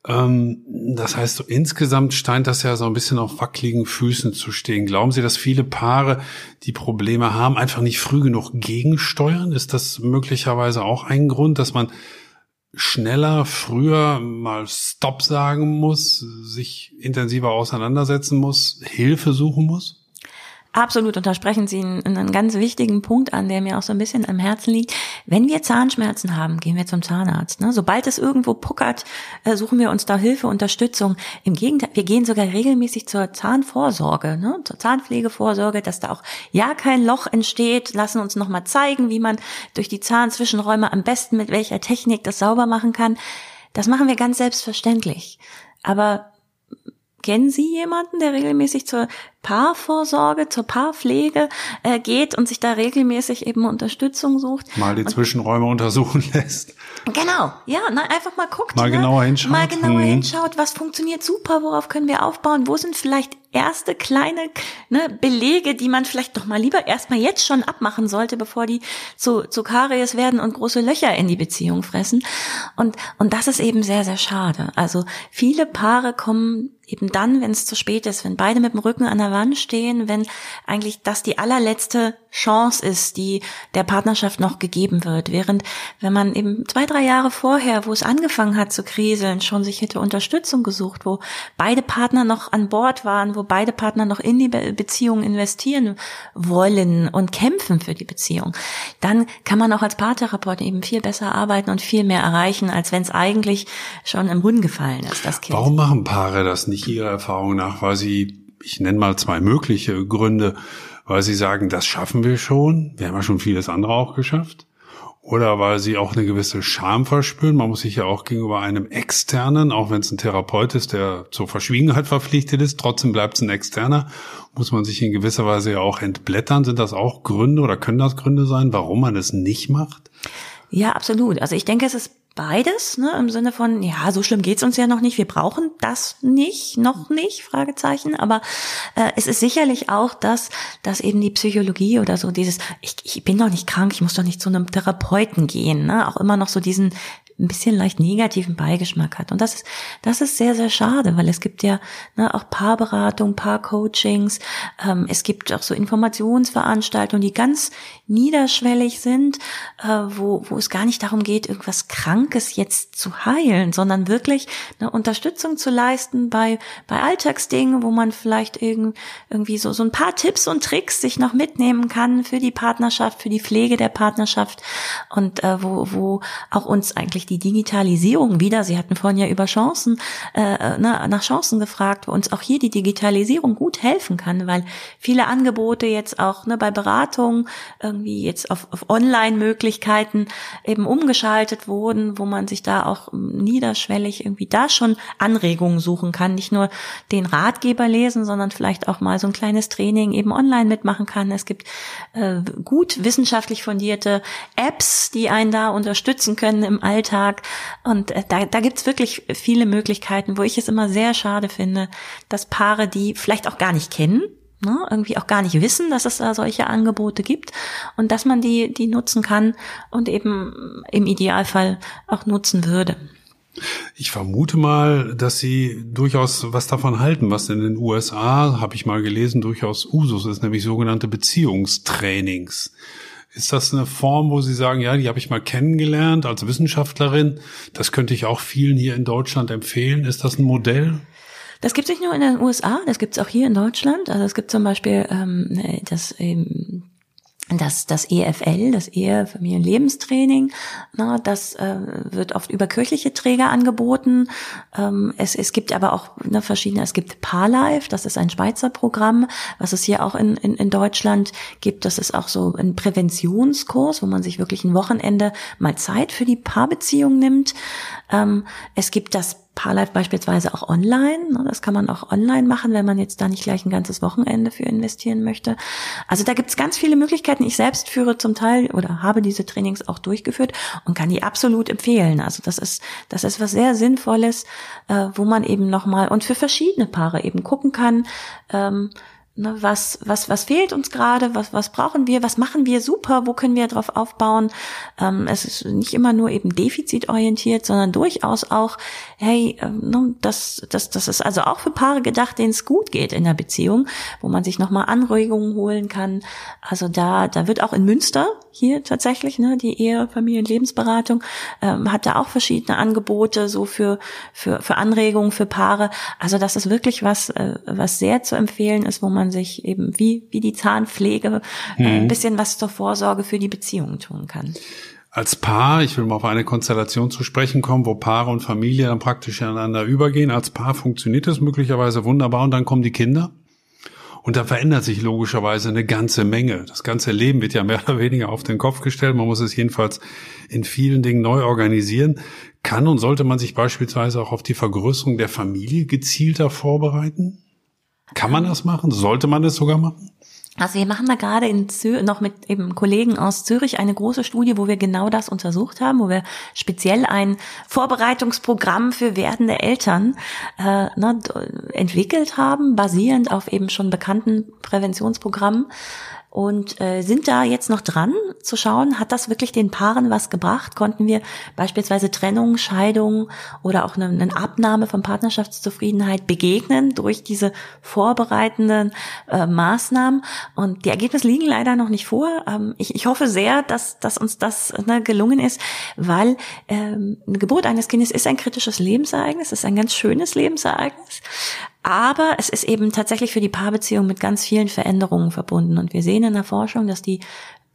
Ähm, das heißt, so insgesamt scheint das ja so ein bisschen auf wackeligen Füßen zu stehen. Glauben Sie, dass viele Paare, die Probleme haben, einfach nicht früh genug gegensteuern? Ist das möglicherweise auch ein Grund, dass man schneller, früher mal Stop sagen muss, sich intensiver auseinandersetzen muss, Hilfe suchen muss? Absolut, und da sprechen Sie einen, einen, ganz wichtigen Punkt an, der mir auch so ein bisschen am Herzen liegt. Wenn wir Zahnschmerzen haben, gehen wir zum Zahnarzt. Ne? Sobald es irgendwo puckert, äh, suchen wir uns da Hilfe, Unterstützung. Im Gegenteil, wir gehen sogar regelmäßig zur Zahnvorsorge, ne? zur Zahnpflegevorsorge, dass da auch ja kein Loch entsteht. Lassen uns nochmal zeigen, wie man durch die Zahnzwischenräume am besten mit welcher Technik das sauber machen kann. Das machen wir ganz selbstverständlich. Aber kennen Sie jemanden, der regelmäßig zur Paarvorsorge, zur Paarpflege äh, geht und sich da regelmäßig eben Unterstützung sucht. Mal die und, Zwischenräume untersuchen (laughs) lässt. Genau, ja, na, einfach mal guckt. Mal ne? genauer hinschaut. Mal genauer Mhm. hinschaut, was funktioniert super, worauf können wir aufbauen, wo sind vielleicht erste kleine ne, Belege, die man vielleicht doch mal lieber erstmal jetzt schon abmachen sollte, bevor die zu, zu Karies werden und große Löcher in die Beziehung fressen. Und, und das ist eben sehr, sehr schade. Also viele Paare kommen eben dann, wenn es zu spät ist, wenn beide mit dem Rücken an der Wand stehen, wenn eigentlich das die allerletzte Chance ist, die der Partnerschaft noch gegeben wird. Während wenn man eben zwei, drei Jahre vorher, wo es angefangen hat zu kriseln, schon sich hätte Unterstützung gesucht, wo beide Partner noch an Bord waren, wo beide Partner noch in die Be Beziehung investieren wollen und kämpfen für die Beziehung, dann kann man auch als Paartherapeut eben viel besser arbeiten und viel mehr erreichen, als wenn es eigentlich schon im Brunnen gefallen ist, das Kind. Warum machen Paare das nicht Ihrer Erfahrung nach? Weil sie, ich nenne mal zwei mögliche Gründe, weil sie sagen, das schaffen wir schon, wir haben ja schon vieles andere auch geschafft. Oder weil sie auch eine gewisse Scham verspüren. Man muss sich ja auch gegenüber einem Externen, auch wenn es ein Therapeut ist, der zur Verschwiegenheit verpflichtet ist, trotzdem bleibt es ein Externer, muss man sich in gewisser Weise ja auch entblättern. Sind das auch Gründe oder können das Gründe sein, warum man es nicht macht? Ja, absolut. Also ich denke, es ist beides, ne, im Sinne von, ja, so schlimm geht's uns ja noch nicht, wir brauchen das nicht, noch nicht, Fragezeichen, aber äh, es ist sicherlich auch das, dass eben die Psychologie oder so dieses, ich, ich bin doch nicht krank, ich muss doch nicht zu einem Therapeuten gehen, ne, auch immer noch so diesen ein bisschen leicht negativen Beigeschmack hat. Und das ist, das ist sehr, sehr schade, weil es gibt ja ne, auch Paarberatung, Paarcoachings, ähm, es gibt auch so Informationsveranstaltungen, die ganz niederschwellig sind, äh, wo, wo es gar nicht darum geht, irgendwas Krankes jetzt zu heilen, sondern wirklich eine Unterstützung zu leisten bei, bei Alltagsdingen, wo man vielleicht irgend, irgendwie so, so ein paar Tipps und Tricks sich noch mitnehmen kann für die Partnerschaft, für die Pflege der Partnerschaft und äh, wo, wo auch uns eigentlich die Digitalisierung wieder, Sie hatten vorhin ja über Chancen, äh, na, nach Chancen gefragt, wo uns auch hier die Digitalisierung gut helfen kann, weil viele Angebote jetzt auch ne, bei Beratungen irgendwie jetzt auf, auf Online-Möglichkeiten eben umgeschaltet wurden, wo man sich da auch niederschwellig irgendwie da schon Anregungen suchen kann, nicht nur den Ratgeber lesen, sondern vielleicht auch mal so ein kleines Training eben online mitmachen kann. Es gibt äh, gut wissenschaftlich fundierte Apps, die einen da unterstützen können im Alltag. Und äh, da, da gibt's wirklich viele Möglichkeiten, wo ich es immer sehr schade finde, dass Paare, die vielleicht auch gar nicht kennen, ne, irgendwie auch gar nicht wissen, dass es da solche Angebote gibt und dass man die, die nutzen kann und eben im Idealfall auch nutzen würde. Ich vermute mal, dass Sie durchaus was davon halten, was in den USA, habe ich mal gelesen, durchaus Usus ist, nämlich sogenannte Beziehungstrainings. Ist das eine Form, wo Sie sagen, ja, die habe ich mal kennengelernt als Wissenschaftlerin, das könnte ich auch vielen hier in Deutschland empfehlen? Ist das ein Modell? Das gibt es nicht nur in den USA, das gibt es auch hier in Deutschland. Also es gibt zum Beispiel ähm, das ähm, das, das EFL, das Ehe, Familien, Lebenstraining, na, das äh, wird oft über kirchliche Träger angeboten. Ähm, es, es gibt aber auch ne, verschiedene, es gibt Parlife, das ist ein Schweizer Programm, was es hier auch in, in, in Deutschland gibt. Das ist auch so ein Präventionskurs, wo man sich wirklich ein Wochenende mal Zeit für die Paarbeziehung nimmt. Ähm, es gibt das Parlife beispielsweise auch online. Ne, Das kann man auch online machen, wenn man jetzt da nicht gleich ein ganzes Wochenende für investieren möchte. Also da gibt es ganz viele Möglichkeiten. Ich selbst führe zum Teil oder habe diese Trainings auch durchgeführt und kann die absolut empfehlen. Also das ist, das ist was sehr Sinnvolles, äh, wo man eben nochmal und für verschiedene Paare eben gucken kann, ähm, Ne, was, was, was fehlt uns gerade? Was, was brauchen wir? Was machen wir super? Wo können wir drauf aufbauen? Ähm, es ist nicht immer nur eben defizitorientiert, sondern durchaus auch, hey, ähm, ne, das, das, das ist also auch für Paare gedacht, denen es gut geht in der Beziehung, wo man sich nochmal Anregungen holen kann. Also da, da wird auch in Münster hier tatsächlich, ne, die Ehe, Familie und Lebensberatung, ähm, hat da auch verschiedene Angebote so für, für, für Anregungen für Paare. Also das ist wirklich was, äh, was sehr zu empfehlen ist, wo man sich eben wie, wie die Zahnpflege äh, mhm. ein bisschen was zur Vorsorge für die Beziehung tun kann. Als Paar, ich will mal auf eine Konstellation zu sprechen kommen, wo Paare und Familie dann praktisch ineinander übergehen. Als Paar funktioniert das möglicherweise wunderbar und dann kommen die Kinder. Und da verändert sich logischerweise eine ganze Menge. Das ganze Leben wird ja mehr oder weniger auf den Kopf gestellt. Man muss es jedenfalls in vielen Dingen neu organisieren. Kann und sollte man sich beispielsweise auch auf die Vergrößerung der Familie gezielter vorbereiten? Kann man das machen? Sollte man das sogar machen? Also wir machen da gerade in Zür noch mit eben Kollegen aus Zürich eine große Studie, wo wir genau das untersucht haben, wo wir speziell ein Vorbereitungsprogramm für werdende Eltern äh, ne, entwickelt haben, basierend auf eben schon bekannten Präventionsprogrammen und äh, sind da jetzt noch dran zu schauen, hat das wirklich den Paaren was gebracht? Konnten wir beispielsweise Trennung, Scheidung oder auch eine, eine Abnahme von Partnerschaftszufriedenheit begegnen durch diese vorbereitenden äh, Maßnahmen? Und die Ergebnisse liegen leider noch nicht vor. Ähm, ich, ich hoffe sehr, dass, dass uns das ne, gelungen ist, weil ähm, eine Geburt eines Kindes ist ein kritisches Lebensereignis, ist ein ganz schönes Lebensereignis. Aber es ist eben tatsächlich für die Paarbeziehung mit ganz vielen Veränderungen verbunden. Und wir sehen in der Forschung, dass die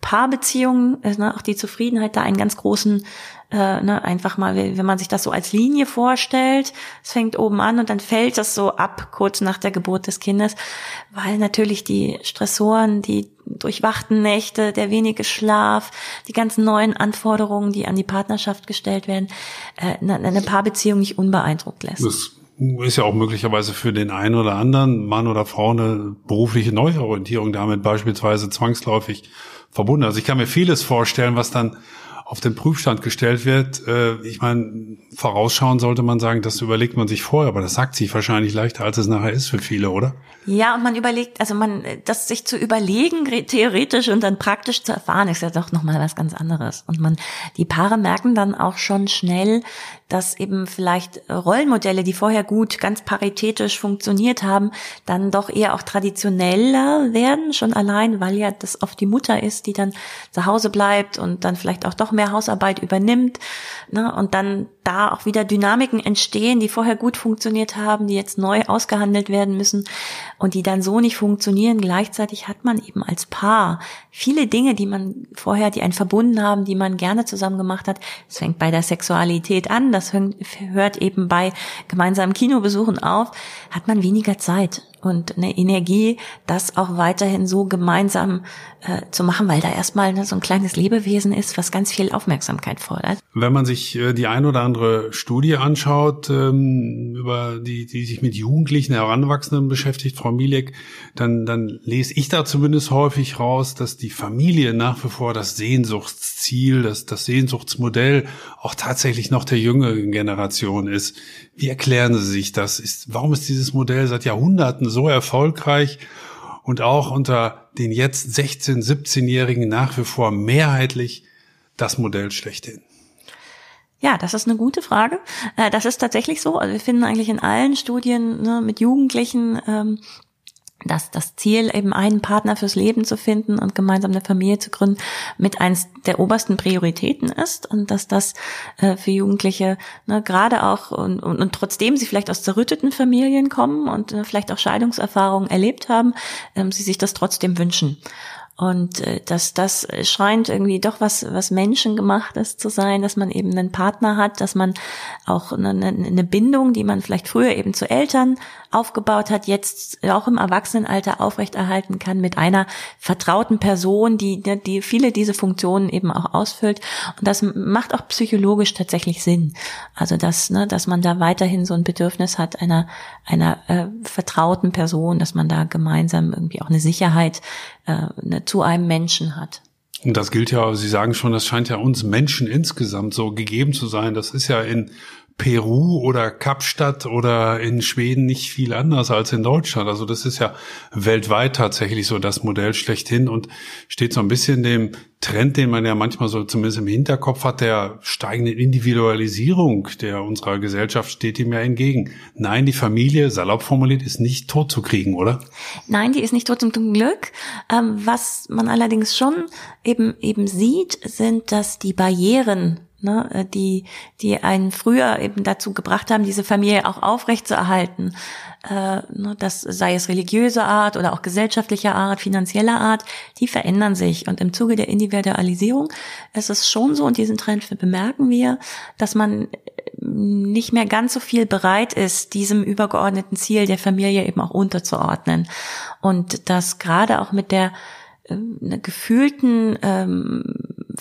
Paarbeziehungen, äh, ne, auch die Zufriedenheit da einen ganz großen, äh, ne, einfach mal, wenn man sich das so als Linie vorstellt, es fängt oben an und dann fällt das so ab, kurz nach der Geburt des Kindes, weil natürlich die Stressoren, die durchwachten Nächte, der wenige Schlaf, die ganzen neuen Anforderungen, die an die Partnerschaft gestellt werden, äh, eine Paarbeziehung nicht unbeeindruckt lässt. Das ist ja auch möglicherweise für den einen oder anderen Mann oder Frau eine berufliche Neuorientierung damit beispielsweise zwangsläufig verbunden. Also ich kann mir vieles vorstellen, was dann auf den Prüfstand gestellt wird. Äh, ich meine, vorausschauen sollte man sagen, das überlegt man sich vorher, aber das sagt sich wahrscheinlich leichter, als es nachher ist für viele, oder? Ja, und man überlegt, also man, das sich zu überlegen, theoretisch und dann praktisch zu erfahren, ist ja doch nochmal was ganz anderes. Und man, die Paare merken dann auch schon schnell, dass eben vielleicht Rollenmodelle, die vorher gut, ganz paritätisch funktioniert haben, dann doch eher auch traditioneller werden, schon allein, weil ja das oft die Mutter ist, die dann zu Hause bleibt und dann vielleicht auch doch mehr Hausarbeit übernimmt. Ne? Und dann da auch wieder Dynamiken entstehen, die vorher gut funktioniert haben, die jetzt neu ausgehandelt werden müssen und die dann so nicht funktionieren. Gleichzeitig hat man eben als Paar viele Dinge, die man vorher, die einen verbunden haben, die man gerne zusammen gemacht hat. Es fängt bei der Sexualität an, das hört eben bei gemeinsamen Kinobesuchen auf, hat man weniger Zeit und eine Energie, das auch weiterhin so gemeinsam äh, zu machen, weil da erstmal ne, so ein kleines Lebewesen ist, was ganz viel Aufmerksamkeit fordert. Wenn man sich äh, die ein oder andere Studie anschaut, ähm, über die, die sich mit Jugendlichen, Heranwachsenden beschäftigt, Frau Milek, dann, dann lese ich da zumindest häufig raus, dass die Familie nach wie vor das Sehnsuchtsziel, das, das Sehnsuchtsmodell auch tatsächlich noch der jüngeren Generation ist. Wie erklären Sie sich das? Ist, warum ist dieses Modell seit Jahrhunderten so erfolgreich und auch unter den jetzt 16-, 17-Jährigen nach wie vor mehrheitlich das Modell schlechthin? Ja, das ist eine gute Frage. Äh, das ist tatsächlich so. Also wir finden eigentlich in allen Studien ne, mit Jugendlichen ähm, dass das Ziel, eben einen Partner fürs Leben zu finden und gemeinsam eine Familie zu gründen, mit eins der obersten Prioritäten ist und dass das äh, für Jugendliche ne, gerade auch und, und, und trotzdem sie vielleicht aus zerrütteten Familien kommen und äh, vielleicht auch Scheidungserfahrungen erlebt haben, ähm, sie sich das trotzdem wünschen. Und äh, dass das scheint irgendwie doch was, was Menschengemachtes zu sein, dass man eben einen Partner hat, dass man auch eine, eine Bindung, die man vielleicht früher eben zu Eltern aufgebaut hat, jetzt auch im Erwachsenenalter aufrechterhalten kann mit einer vertrauten Person, die, ne, die viele diese Funktionen eben auch ausfüllt. Und das macht auch psychologisch tatsächlich Sinn. Also dass, ne, dass man da weiterhin so ein Bedürfnis hat einer, einer äh, vertrauten Person, dass man da gemeinsam irgendwie auch eine Sicherheit äh, ne, zu einem Menschen hat. Und das gilt ja, Sie sagen schon, das scheint ja uns Menschen insgesamt so gegeben zu sein. Das ist ja in Peru oder Kapstadt oder in Schweden nicht viel anders als in Deutschland. Also das ist ja weltweit tatsächlich so das Modell schlechthin und steht so ein bisschen dem Trend, den man ja manchmal so zumindest im Hinterkopf hat, der steigenden Individualisierung der unserer Gesellschaft steht ihm ja entgegen. Nein, die Familie, salopp formuliert, ist nicht tot zu kriegen, oder? Nein, die ist nicht tot zum Glück. Ähm, was man allerdings schon eben eben sieht, sind, dass die Barrieren ne, äh, die, die einen früher eben dazu gebracht haben, diese Familie auch aufrechtzuerhalten. Äh, ne, das sei es religiöse Art oder auch gesellschaftlicher Art, finanzieller Art, die verändern sich. Und im Zuge der Individualisierung ist es schon so, und diesen Trend bemerken wir, dass man äh, nicht mehr ganz so viel bereit ist, diesem übergeordneten Ziel der Familie eben auch unterzuordnen. Und das gerade auch mit der äh, gefühlten ähm,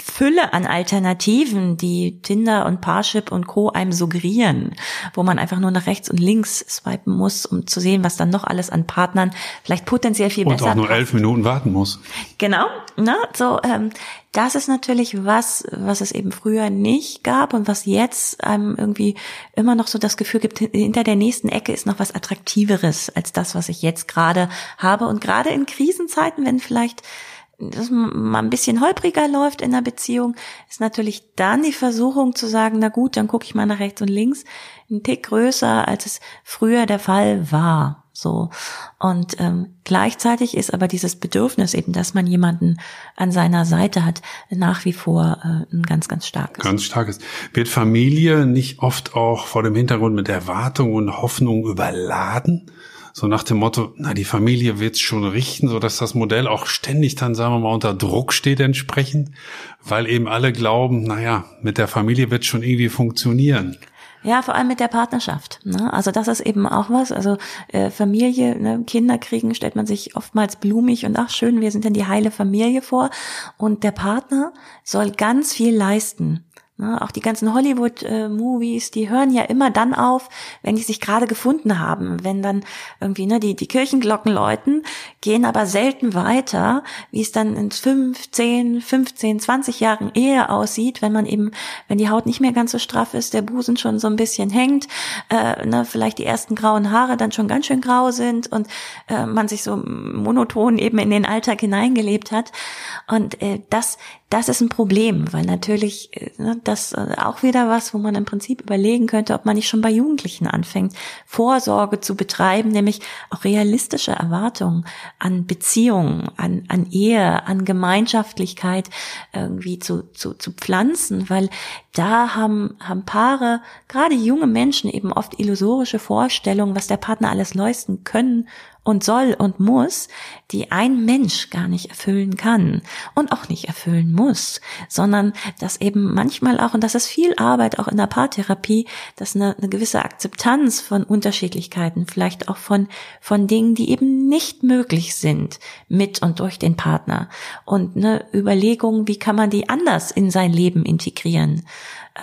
Fülle an Alternativen, die Tinder und Parship und Co. einem suggerieren, wo man einfach nur nach rechts und links swipen muss, um zu sehen, was dann noch alles an Partnern vielleicht potenziell viel und besser Und auch nur elf Minuten warten muss. Genau, ne? so ähm, das ist natürlich was, was es eben früher nicht gab und was jetzt einem irgendwie immer noch so das Gefühl gibt, hinter der nächsten Ecke ist noch was Attraktiveres als das, was ich jetzt gerade habe. Und gerade in Krisenzeiten, wenn vielleicht das mal ein bisschen holpriger läuft in der Beziehung, ist natürlich dann die Versuchung zu sagen, na gut, dann gucke ich mal nach rechts und links, ein Tick größer, als es früher der Fall war. So. Und ähm, gleichzeitig ist aber dieses Bedürfnis eben, dass man jemanden an seiner Seite hat, nach wie vor äh, ein ganz, ganz starkes. Ganz starkes. Wird Familie nicht oft auch vor dem Hintergrund mit Erwartung und Hoffnung überladen? So nach dem Motto, na, die Familie wird's schon richten, so dass das Modell auch ständig dann, sagen wir mal, unter Druck steht entsprechend, weil eben alle glauben, naja, mit der Familie wird schon irgendwie funktionieren. Ja, vor allem mit der Partnerschaft. Ne? Also das ist eben auch was. Also äh, Familie, ne? Kinder kriegen, stellt man sich oftmals blumig und ach schön, wir sind denn die heile Familie vor. Und der Partner soll ganz viel leisten. Ne, auch die ganzen Hollywood-Movies, die hören ja immer dann auf, wenn die sich gerade gefunden haben. Wenn dann irgendwie ne, die, die Kirchenglocken läuten, gehen aber selten weiter, wie es dann in 15, 15, 20 Jahren Ehe aussieht, wenn man eben, wenn die Haut nicht mehr ganz so straff ist, der Busen schon so ein bisschen hängt, äh, ne, vielleicht die ersten grauen Haare dann schon ganz schön grau sind und äh, man sich so monoton eben in den Alltag hineingelebt hat. Und äh, das, das ist ein Problem, weil natürlich äh, ne, das äh, auch wieder was, wo man im Prinzip überlegen könnte, ob man nicht schon bei Jugendlichen anfängt, Vorsorge zu betreiben, nämlich auch realistische Erwartungen an Beziehungen, an, an Ehe, an Gemeinschaftlichkeit irgendwie zu, zu, zu pflanzen, weil da haben, haben Paare, gerade junge Menschen eben oft illusorische Vorstellungen, was der Partner alles leisten können und soll und muss, die ein Mensch gar nicht erfüllen kann und auch nicht erfüllen muss, sondern dass eben manchmal auch, und das ist viel Arbeit auch in der Paartherapie, dass eine, eine gewisse Akzeptanz von Unterschiedlichkeiten, vielleicht auch von, von Dingen, die eben nicht möglich sind mit und durch den Partner. Und eine Überlegung, wie kann man die anders in sein Leben integrieren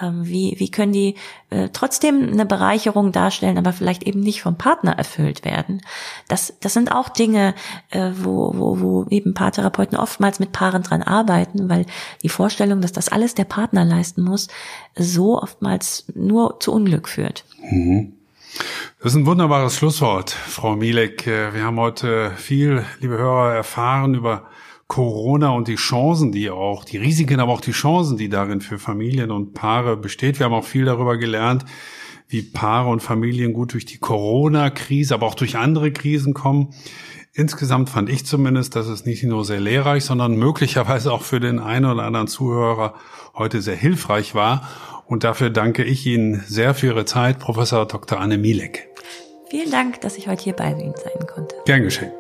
wie, wie können die äh, trotzdem eine Bereicherung darstellen, aber vielleicht eben nicht vom Partner erfüllt werden. Das, das sind auch Dinge, äh, wo, wo, wo eben Paartherapeuten oftmals mit Paaren dran arbeiten, weil die Vorstellung, dass das alles der Partner leisten muss, so oftmals nur zu Unglück führt. Mhm. Das ist ein wunderbares Schlusswort, Frau Mielek. Äh, wir haben heute viel, liebe Hörer, erfahren über Corona und die Chancen, die auch, die Risiken, aber auch die Chancen, die darin für Familien und Paare besteht. Wir haben auch viel darüber gelernt, wie Paare und Familien gut durch die Corona-Krise, aber auch durch andere Krisen kommen. Insgesamt fand ich zumindest, dass es nicht nur sehr lehrreich, sondern möglicherweise auch für den einen oder anderen Zuhörer heute sehr hilfreich war. Und dafür danke ich Ihnen sehr für Ihre Zeit, Professor Dr. Anne Mielek. Vielen Dank, dass ich heute hier bei Ihnen sein konnte. Gern geschehen.